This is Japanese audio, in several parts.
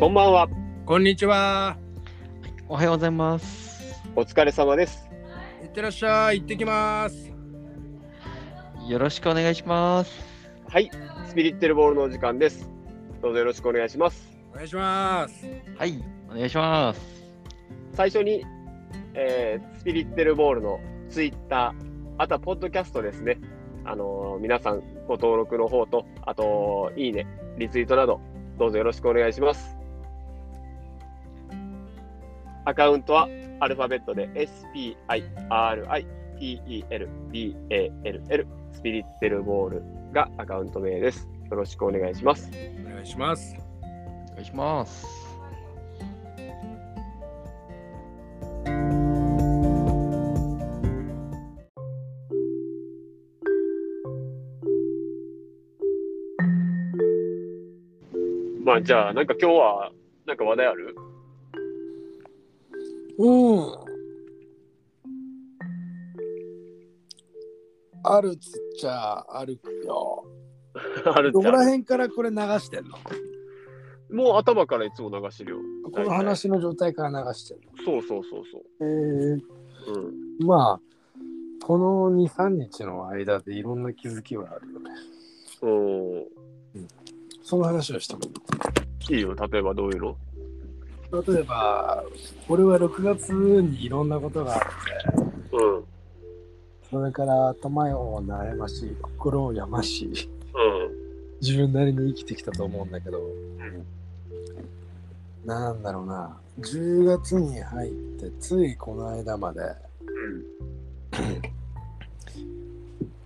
こんばんは。こんにちは。おはようございます。お疲れ様です。いってらっしゃい。行ってきます。よろしくお願いします。はい、スピリッテルボールのお時間です。どうぞよろしくお願いします。お願いします。はい、お願いします。最初に、えースピリッテルボールのツイッター、あとはポッドキャストですね。あのー皆さんご登録の方と、あと、いいね、リツイートなど、どうぞよろしくお願いします。アカウントはアルファベットで SPIRITELBALL スピリッテルボールがアカウント名です。よろしくお願いします。お願いします。お願いします。まあじゃあ、なんか今日は、なんか話題ある？うん。あるっつっちゃあるよ。あるどこら。辺からこれ流してんの？もう頭からいつも流してるよ。この話の状態から流してんのそうそうそうそえー、う。うん。まあ、この2、3日の間でいろんな気づきはあるよね。うん。その話をしてもいいよ、例えばどういうの？例えば、俺は6月にいろんなことがあって、うん。うん。それから頭を悩ましい、心をやましい、自分なりに生きてきたと思うんだけど、なんだろうな、10月に入って、ついこの間まで、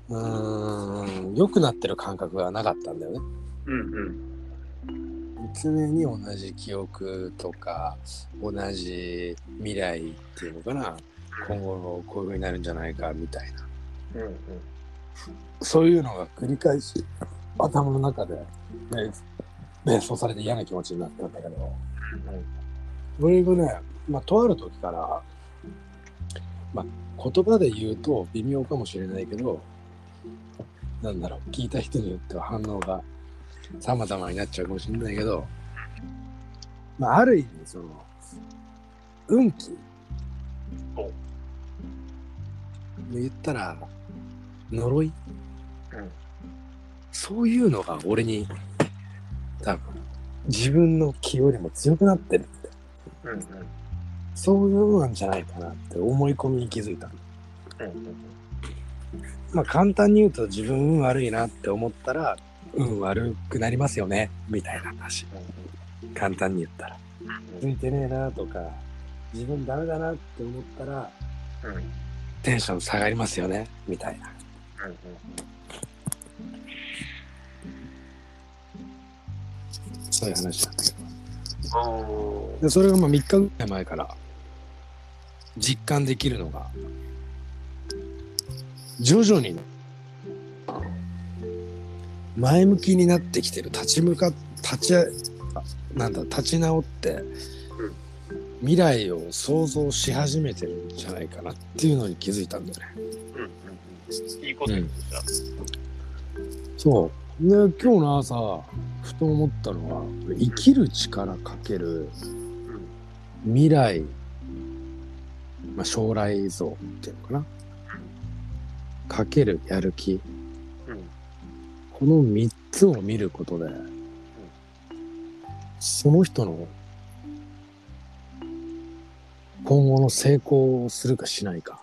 うーん、良くなってる感覚がなかったんだよね。うん。うん。常に同じ記憶とか、同じ未来っていうのかな、今後こういう風になるんじゃないかみたいな。うん。そういうのが繰り返し頭の中でね連想されて嫌な気持ちになったんだけど、俺がね、まあ、とある時から、まあ、言葉で言うと微妙かもしれないけど、なんだろう、聞いた人によっては反応が様々になっちゃうかもしれないけど、まあ、ある意味、その、運気。お。言ったら、呪い、うん。そういうのが俺に多分自分の気よりも強くなってる。ってうん。そういうのなんじゃないかなって思い込みに気づいたの。まあ簡単に言うと自分運悪いなって思ったら運悪くなりますよね。みたいな話。簡単に言ったら。ついてねえなとか自分ダメだなって思ったらテンション下がりますよね。みたいな。そういう話なんだけど。でそれがまあ3日ぐらい前から実感できるのが徐々に前向きになってきてる立ち向か立ちあなんだ立ち直って未来を想像し始めてるんじゃないかなっていうのに気づいたんだよね。いいこと言った。そう。で、今日の朝、ふと思ったのは、生きる力かける未来、まあ、将来像っていうのかな。かけるやる気。この3つを見ることで、その人の今後の成功をするかしないか、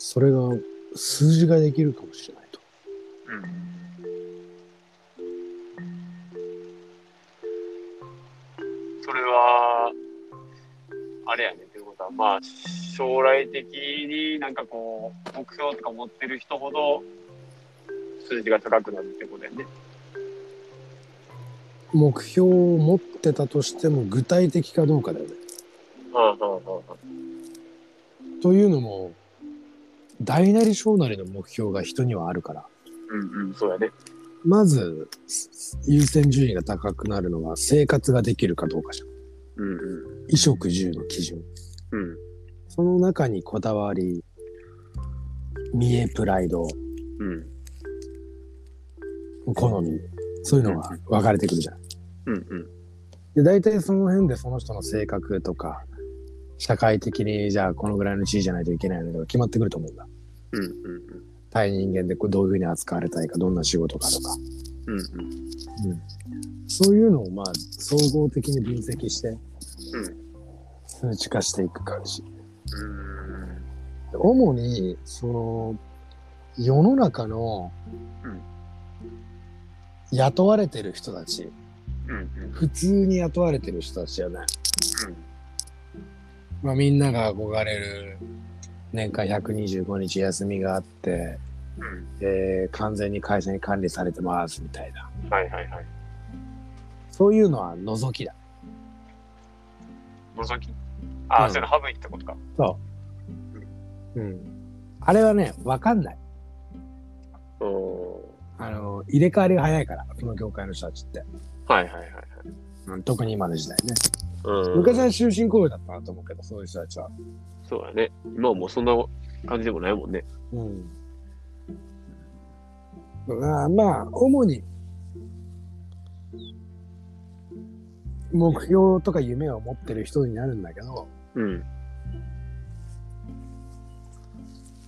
それが数字ができるかもしれないと。それは、あれやねっていうことは、まあ、将来的になんかこう、目標とか持ってる人ほど、数字が高くなるってことやね。目標を持ってたとしても具体的かどうかだよね。というのも大なり小なりの目標が人にはあるからうんうん、そうやね。まずす優先順位が高くなるのは生活ができるかどうかじゃん。うんうん。衣食住の基準。うんその中にこだわり、見栄プライド、うん好み、そういうのが分かれてくるじゃん。うんうんで、大体その辺でその人の性格とか、社会的にじゃあこのぐらいの地位じゃないといけないのが決まってくると思うんだ。うんうん対人間でどういうふうに扱われたいか、どんな仕事かとか。うんうんそういうのをまあ総合的に分析してうん数値化していく感じ。うん主にその世の中のうん雇われてる人たち。うんうん。普通に雇われてる人たちじゃない、まあ、みんなが憧れる年間125日休みがあって、うん。えー完全に会社に管理されてますみたいな。はいはいはい。そういうのは除きだ。覗き？ああ、うん。それ省いってことか。そう、うん、あれはね分かんない。う。ん。入れ替わりが早いからこの業界の人たちって、はいはいはいはい。うん、特に今の時代ねうん、昔は終身雇用だったなと思うけどそういう人たちはそうだね。今はもうそんな感じでもないもんね。うん。まあ、まあ、主に、目標とか夢を持ってる人になるんだけど、うん。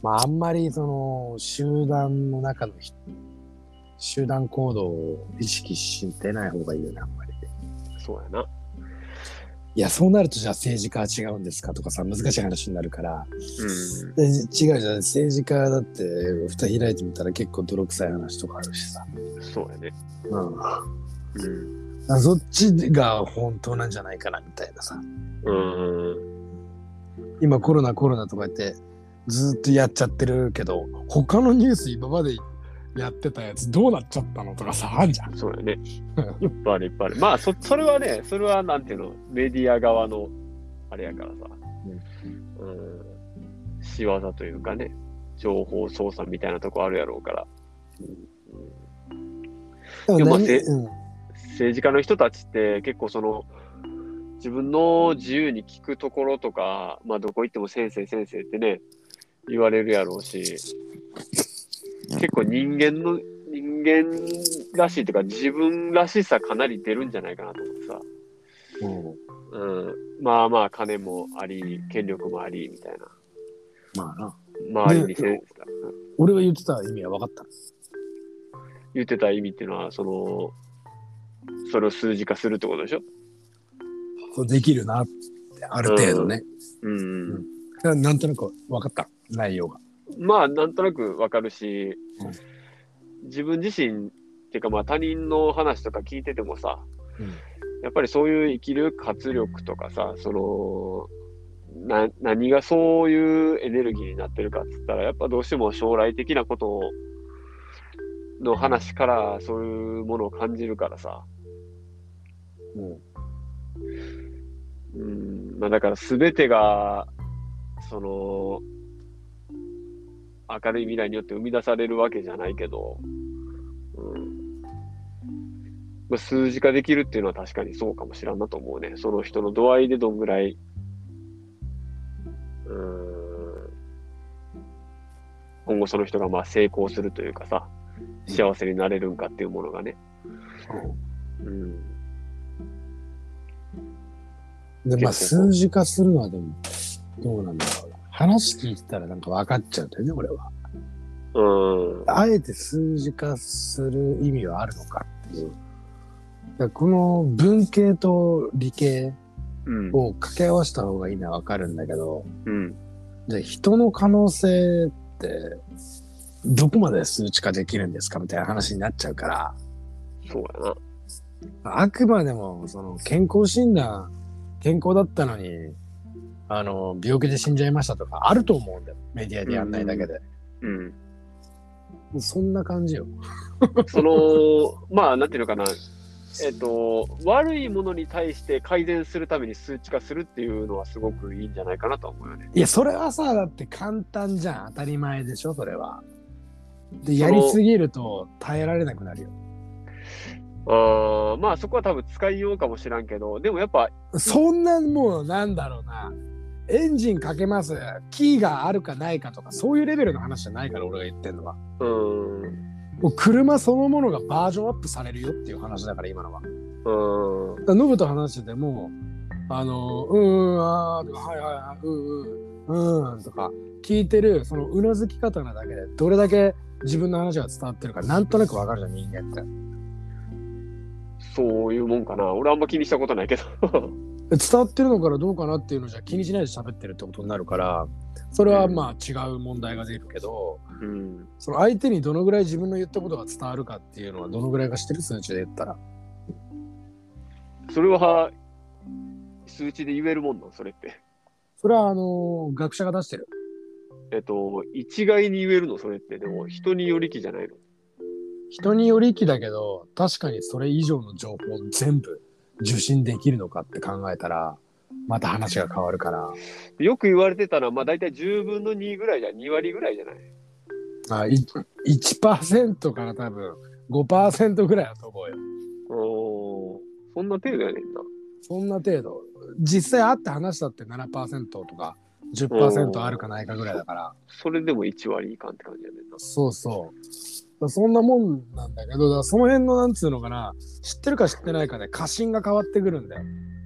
まあ、あんまりその、集団の中の人集団行動を意識してない方がいいよね、あんまり。そうやな。いや、そうなるとじゃあ政治家は違うんですか？とかさ、難しい話になるから、うん。で違うじゃん、政治家だって、蓋開いてみたら結構泥臭い話とかあるしさ。そうやね。うん。うん。あそっちが本当なんじゃないかなみたいなさうん。今コロナコロナとか言ってずっとやっちゃってるけど他のニュース今までやってたやつどうなっちゃったのとかさあんじゃんそうやね。いっぱいあるいっぱいある。まあ、そ、それはね、それはなんていうの、メディア側の、あれやからさ。うん。仕業というかね、情報操作みたいなとこあるやろうから。でも何でもまあせうん政治家の人たちって結構その自分の自由に聞くところとか、まあ、どこ行っても先生先生ってね言われるやろうし結構人間の人間らしいというか自分らしさかなり出るんじゃないかなと思ってさ、うん。うん、まあまあ金もあり権力もありみたいな。まあな。周りにせん、俺が言ってた意味は分かった言ってた意味っていうのはそのそれを数字化するってことでしょ？そうできるなってある程度ね、うん、ななんとなく分かった内容がまあ、なんとなくわかるし、うん。自分自身っていうか、まあ他人の話とか聞いててもさ、うん。やっぱりそういう生きる活力とかさ、その、な何がそういうエネルギーになってるかっつったら、やっぱどうしても将来的なことをの話からそういうものを感じるからさ、うん。うん、まあだから全てが、その、明るい未来によって生み出されるわけじゃないけど、うん。まあ、数字化できるっていうのは確かにそうかもしらんなと思うね。その人の度合いでどんぐらい、うん、今後その人がまあ成功するというかさ、幸せになれるんかっていうものがね。うん。でまあ数字化するのはでもどうなんだろうな話聞いてたらなんか分かっちゃうんだよね俺はうん。あえて数字化する意味はあるのかっていう。だからこの文系と理系うん。を掛け合わせた方がいいのはわかるんだけど、うん。じゃあ人の可能性ってどこまで数値化できるんですかみたいな話になっちゃうから、そうやな。あくまでもその健康診断、健康だったのに、あの、病気で死んじゃいましたとかあると思うんだよ。メディアでやんないだけで。うん。もうそんな感じよ。その、まあ、なんていうのかな、えっ、と、悪いものに対して改善するために数値化するっていうのはすごくいいんじゃないかなと思うよね。いや、それはさ、だって簡単じゃん。当たり前でしょ、それは。で、やりすぎると耐えられなくなるよ。あーまあ、そこは多分使いようかもしらんけど、でもやっぱ、そんなもう、なんだろうな。エンジンかけます。キーがあるかないかとか、そういうレベルの話じゃないから、俺が言ってんのは。うん、もう車そのものがバージョンアップされるよっていう話だから、今のは。うん。ノブと話してても、あの、うんうん、あーとか、はいはいはい、うんうん、うんとか、聞いてる、そのうなずき方なだけで、どれだけ自分の話が伝わってるか、なんとなくわかるじゃん、人間って。そういうもんかな。俺あんま気にしたことないけど。伝わってるのからどうかなっていうのじゃ気にしないで喋ってるってことになるから、それはまあ違う問題が出るけど、うん。その相手にどのぐらい自分の言ったことが伝わるかっていうのはどのぐらいか知ってる数値で言ったら。それは、数値で言えるもんなん、それって。それはあの学者が出してる。えっと、一概に言えるの、それって。でも、人によりきじゃないの。人によりきだけど、確かにそれ以上の情報を全部受信できるのかって考えたら、また話が変わるから。よく言われてたのは、まあ大体10分の2ぐらいじゃ、2割ぐらいじゃない？あい1%から多分5%ぐらいだと思うよ。おーそんな程度やねんな。そんな程度。実際会って話したって7%とか10%あるかないかぐらいだから。それでも1割いかんって感じやねんな。そうそう。そんなもんなんだけど、だその辺のなんつうのかな、知ってるか知ってないかで過信が変わってくるんだよ。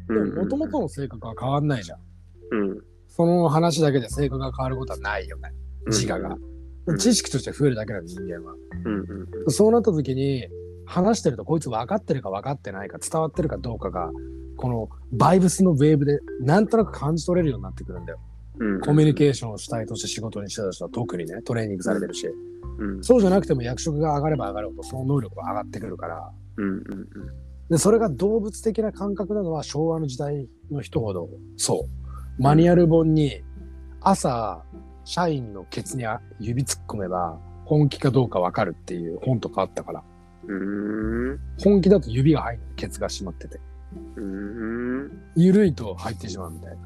でも、もともとの性格は変わんないじゃん。うん。その話だけで性格が変わることはないよね。自我が。うん知識として増えるだけなの人間は。うんうんそうなった時に、話してるとこいつ分かってるか分かってないか伝わってるかどうかが、このバイブスのウェーブでなんとなく感じ取れるようになってくるんだよ。うん。コミュニーケーションを主体として仕事にしてた人は特にね、トレーニングされてるし。うんそうじゃなくても役職が上がれば上がるほどその能力は上がってくるから。うんうんで、それが動物的な感覚なのは昭和の時代の人ほど、そう。マニュアル本に朝、社員のケツに指突っ込めば本気かどうかわかるっていう本とかあったから。うん。う本気だと指が入るケツが閉まってて。緩いと入ってしまうみたいな。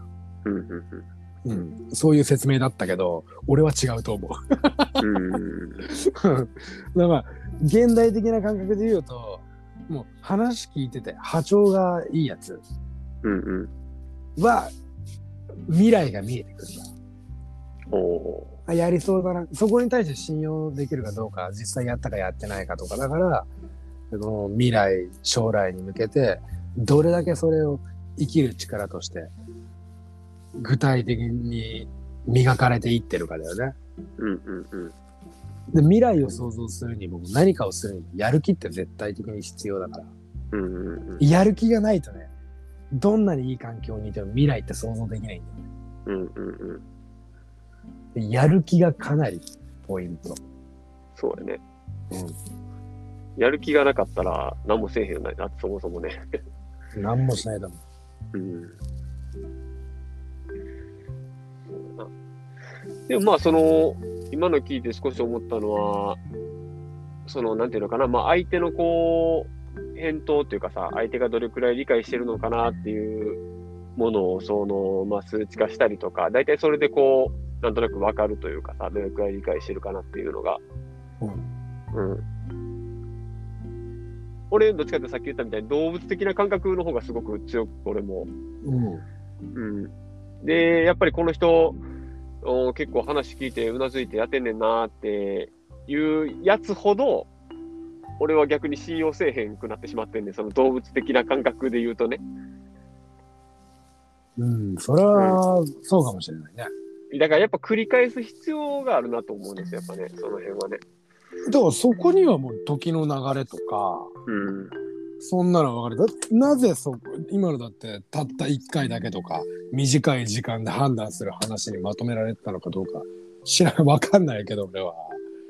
うん。そういう説明だったけど、俺は違うと思う。うん。だからまあ、現代的な感覚で言うと、もう話聞いてて波長がいいやつうんうん。は未来が見えてくる。おやりそうだな。そこに対して信用できるかどうか、実際やったかやってないかとか。だから、この未来、将来に向けて、どれだけそれを生きる力として、具体的に磨かれていってるかだよね。ー。うんうんうん。で、未来を想像するにも何かをするにもやる気って絶対的に必要だから。うんうんうん。やる気がないとね、どんなにいい環境にいても未来って想像できないんだよね。うんうんうん。でやる気がかなりポイント。そうやね。うやる気がなかったら何もせえへんよな、そもそもね。ん。何もしないだもん。うん。でもまあその、今の聞いて少し思ったのは、その、なんていうのかな、まあ相手のこう、返答っていうかさ、相手がどれくらい理解してるのかなっていうものを、その、まあ数値化したりとか、大体それでこう、なんとなくわかるというかさ、どれくらい理解してるかなっていうのが、うん。うん。俺、どっちかってさっき言ったみたいに動物的な感覚の方がすごく強く、俺も。うん。うん。で、やっぱりこの人、お結構話聞いてうなずいてやってんねんなっていうやつほど、俺は逆に信用せえへんくなってしまってんねんその動物的な感覚で言うとね。うん。それは、そうかもしれないね。だからやっぱ繰り返す必要があるなと思うんですよ、やっぱね、その辺はね。だからそこにはもう時の流れとか、うん。そんなの分かる。なぜそこ、今のだってたった1回だけとか、短い時間で判断する話にまとめられてたのかどうか、知らん、分かんないけど、俺は。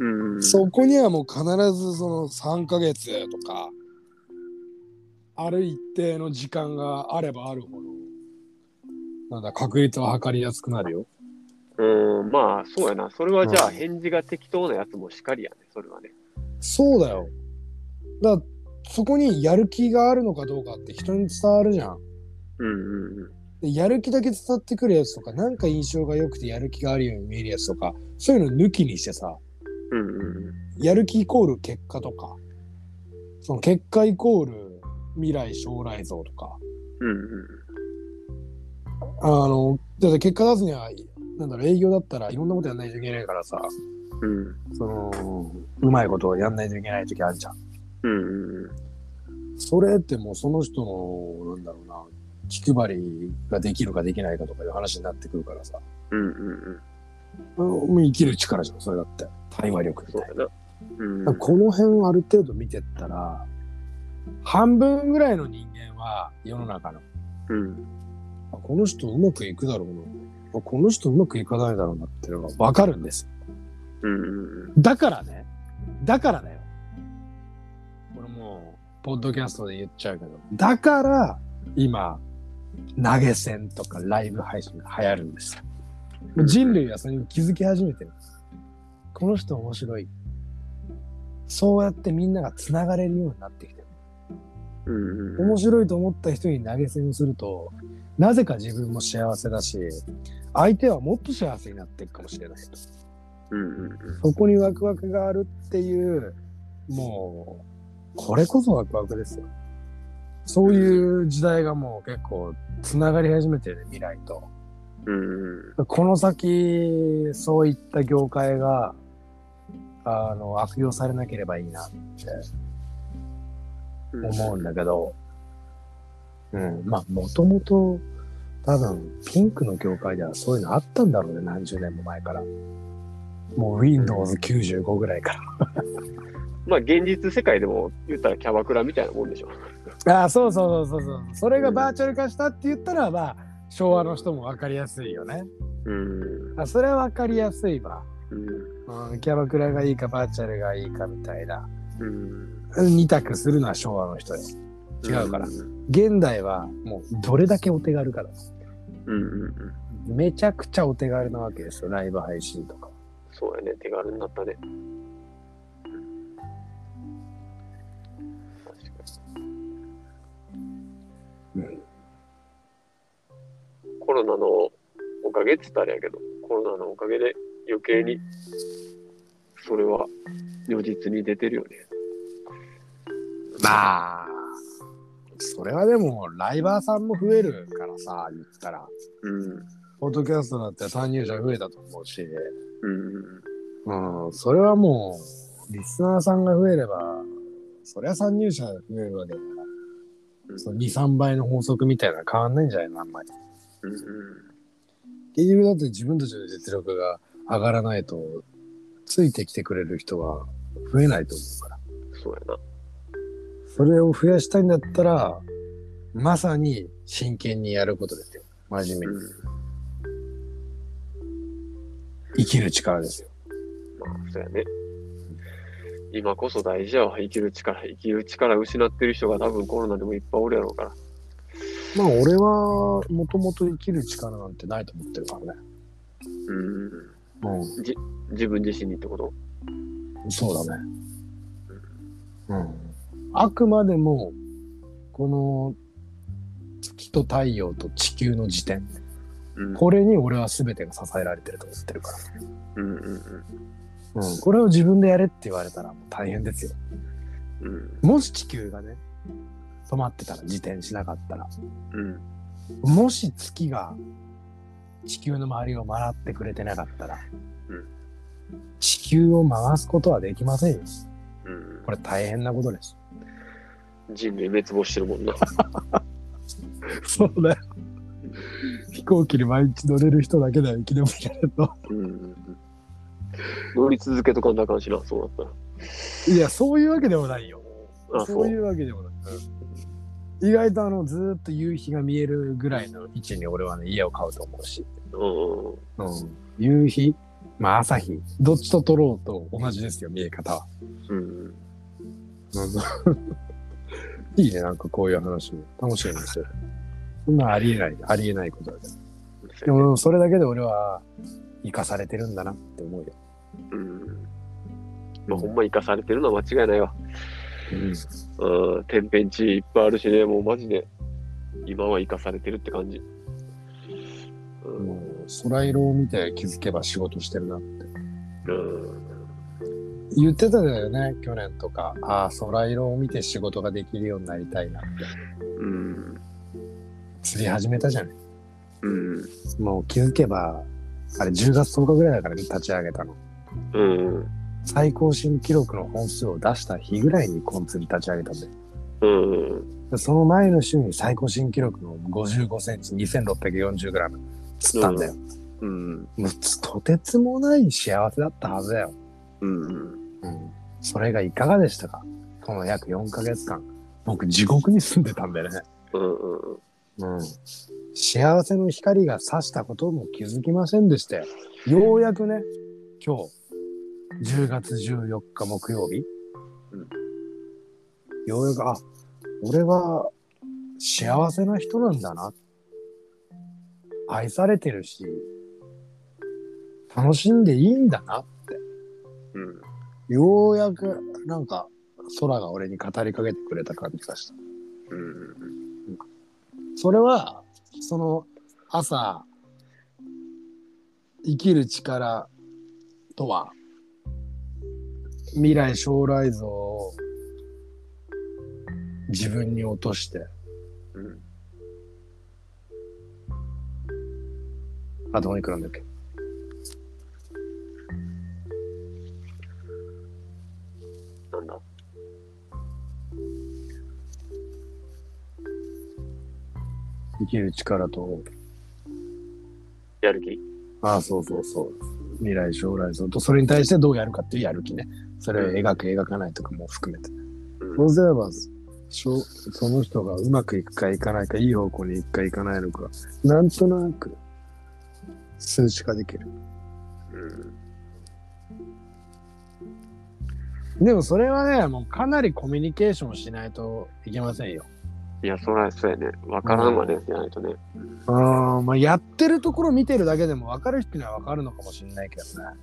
うん。そこにはもう必ずその3ヶ月とか、ある一定の時間があればあるほど、なんだ、確率は測りやすくなるよ。うん、まあ、そうやな。それはじゃあ、うん返事が適当なやつもしかりやね、それはね。そうだよ。だからそこにやる気があるのかどうかって人に伝わるじゃん。うんうんうん。でやる気だけ伝わってくるやつとか、なんか印象が良くてやる気があるように見えるやつとか、そういうの抜きにしてさ、うんうんうん。やる気イコール結果とか、その結果イコール未来将来像とか、うんうんあの、だって結果出すには、なんだろう、営業だったらいろんなことやんないといけないからさ、うん。その、うまいことをやんないといけない時あるじゃん。うんうんうん。それってもうその人の、なんだろうな、気配りができるかできないかとかいう話になってくるからさ。うんうんうん。うんもう生きる力じゃん、それだって。対話力みたいな。うん。な。この辺ある程度見てったら、半分ぐらいの人間は世の中の、うん。あこの人うまくいくだろうな。あこの人うまくいかないだろうなっていうのがわかるんです。うんうんうん。だからね、だからだよ。ポッドキャストで言っちゃうけど、だから、今、投げ銭とかライブ配信が流行るんですよ。人類はそれに気づき始めてる。この人面白い。そうやってみんなが繋がれるようになってきてる。面白いと思った人に投げ銭をすると、なぜか自分も幸せだし、相手はもっと幸せになっていくかもしれないと。そこにワクワクがあるっていう、もう、これこそワクワクですよ。そういう時代がもう結構つながり始めてるね、未来と。うんうん。この先、そういった業界が、あの、悪用されなければいいなって思うんだけど、うん、まあ、もともと、多分、ピンクの業界ではそういうのあったんだろうね、何十年も前から。もう Windows 95ぐらいから。まあ、現実世界でも言ったらキャバクラみたいなもんでしょ。ああ、そうそうそうそうそう。それがバーチャル化したって言ったら、まあ、昭和の人も分かりやすいよね。うん。あそれは分かりやすいわ。うん。うん、キャバクラがいいか、バーチャルがいいかみたいな。うん。二択するのは昭和の人よ。違うから現代はもうどれだけお手軽かだ。うんうんうん。めちゃくちゃお手軽なわけですよ、ライブ配信とか。そうやね。手軽になったね。うん。コロナのおかげって言ったらやけど、コロナのおかげで余計にそれは如実に出てるよね。まあ、それはでも、ライバーさんも増えるからさ、言ったら。うん。ポッドキャストだって参入者増えたと思うし、うん。うん、それはもう、リスナーさんが増えれば、そりゃ参入者が増えるわけだから、うんその2、3倍の法則みたいなの変わんないんじゃないのあんまり。うん。結局だって自分たちの実力が上がらないと、ついてきてくれる人は増えないと思うから。そうやな。それを増やしたいんだったら、まさに真剣にやることですよ。真面目に。うん。生きる力ですよ。まあ、そうやね。今こそ大事やわ。生きる力。生きる力失ってる人が多分コロナでもいっぱいおるやろうから。まあ俺はもともと生きる力なんてないと思ってるからね。うん。う自分自身にってこと？ん。そうだね。うん。あくまでも、この月と太陽と地球の時点。うん。これに俺は全てが支えられてると思ってるから。うんうんうん。これを自分でやれって言われたらもう大変ですよ。うん。うん。もし地球がね、止まってたら、自転しなかったら。うん。もし月が地球の周りを回ってくれてなかったら、うん地球を回すことはできませんよ。うんこれ大変なことです。人類滅亡してるもんな。そうだよ。飛行機に毎日乗れる人だけだよ、生き延びられると。乗り続けとかんなあかんしな、そうなったら。いや、そういうわけでもないよ。あ、そういうわけでもない。意外とあの、ずーっと夕日が見えるぐらいの位置に俺はね、家を買うと思うし。うん。夕日まあ朝日。どっちと撮ろうと同じですよ、見え方は。うん。うん。いいね、なんかこういう話も楽しいんですよ。そんなありえない、ありえないことだけど。でも、それだけで俺は生かされてるんだなって思うよ。うん。まあ、ほんま生かされてるのは間違いないわ。うん。うん。天変地異いっぱいあるしね、もうマジで、今は生かされてるって感じ。うん。もう、空色を見て気づけば仕事してるなって。うん。言ってたよね、去年とか。ああ、空色を見て仕事ができるようになりたいなって。うん。釣り始めたじゃない。うん。もう気づけば、あれ10月10日ぐらいだからね、立ち上げたの。うん。最高新記録の本数を出した日ぐらいにコン釣り立ち上げたんで。うん。その前の週に最高新記録の55センチ、2640グラム釣ったんだよ。うん。もうつとてつもない幸せだったはずだよ。うん。うん。それがいかがでしたか？この約4ヶ月間。僕、地獄に住んでたんだよね。うん。うん。うん。幸せの光が差したことも気づきませんでしたよ。ようやくね、今日、10月14日木曜日、うんようやく、あ、俺は幸せな人なんだな。愛されてるし、楽しんでいいんだな。うん。ようやく、なんか、空が俺に語りかけてくれた感じがした。うん。それは、その朝、生きる力とは、未来将来像を自分に落として、うん。あとお肉なんだっけ？生きる力と、やる気？ああ、そうそうそう。未来将来像と、それに対してどうやるかっていうやる気ね。それを描く、描かないとかも含めて。うん。そうすれば、しょその人がうまくいくかいかないか、いい方向に行くかいかないのか、なんとなく数値化できる。うん。でもそれはね、もうかなりコミュニケーションしないといけませんよ。いや、そら、そうやね。わからんまでじゃないとね。うん、まあやってるところ見てるだけでも分かる人には分かるのかもしれないけどね。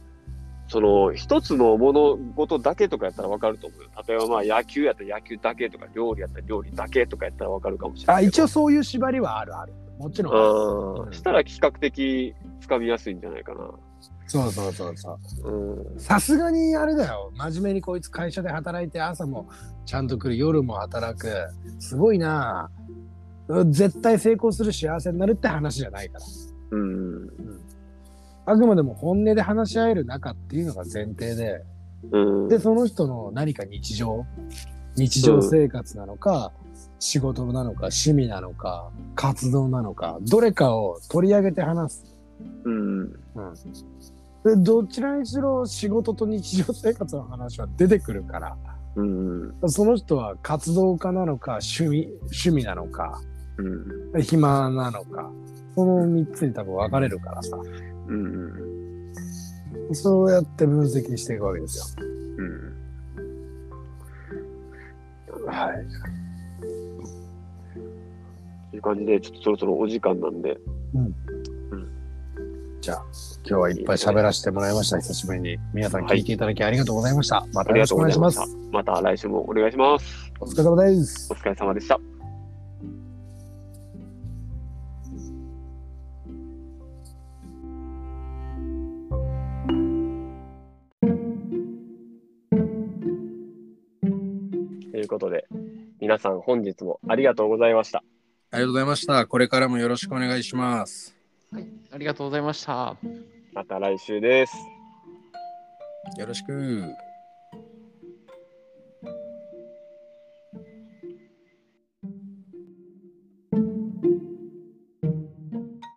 その、一つの物事だけとかやったらわかると思うよ。例えばまあ野球やったら野球だけとか、料理やったら料理だけとかやったらわかるかもしれないあ。一応そういう縛りはあるある。もちろんある。うん。したら比較的つかみやすいんじゃないかな。そうそうそうそう。うん。さすがにあれだよ。真面目にこいつ会社で働いて朝もちゃんと来る、夜も働く。すごいなぁ絶対成功する幸せになるって話じゃないから。うん。あくまでも本音で話し合える中っていうのが前提で、うん。で、その人の何か日常、日常生活なのか、仕事なのか、趣味なのか、活動なのか、どれかを取り上げて話す。うん。うん。で、どちらにしろ仕事と日常生活の話は出てくるから、うん。その人は活動家なのか、趣味、趣味なのか、うん。暇なのか、その3つに多分分かれるからさ、うん。そうやって分析していくわけですよ。うん。はい。という感じで、ちょっとそろそろお時間なんで。じゃあ、今日はいっぱい喋らせてもらいました。久しぶりに。皆さん聞いていただきありがとうございました。またよろしくお願いします。また来週もお願いします。お疲れ様ですお。疲れ様でした。ということで、皆さん本日もありがとうございました。ありがとうございました。これからもよろしくお願いします。はい、ありがとうございました。また来週です。よろしく。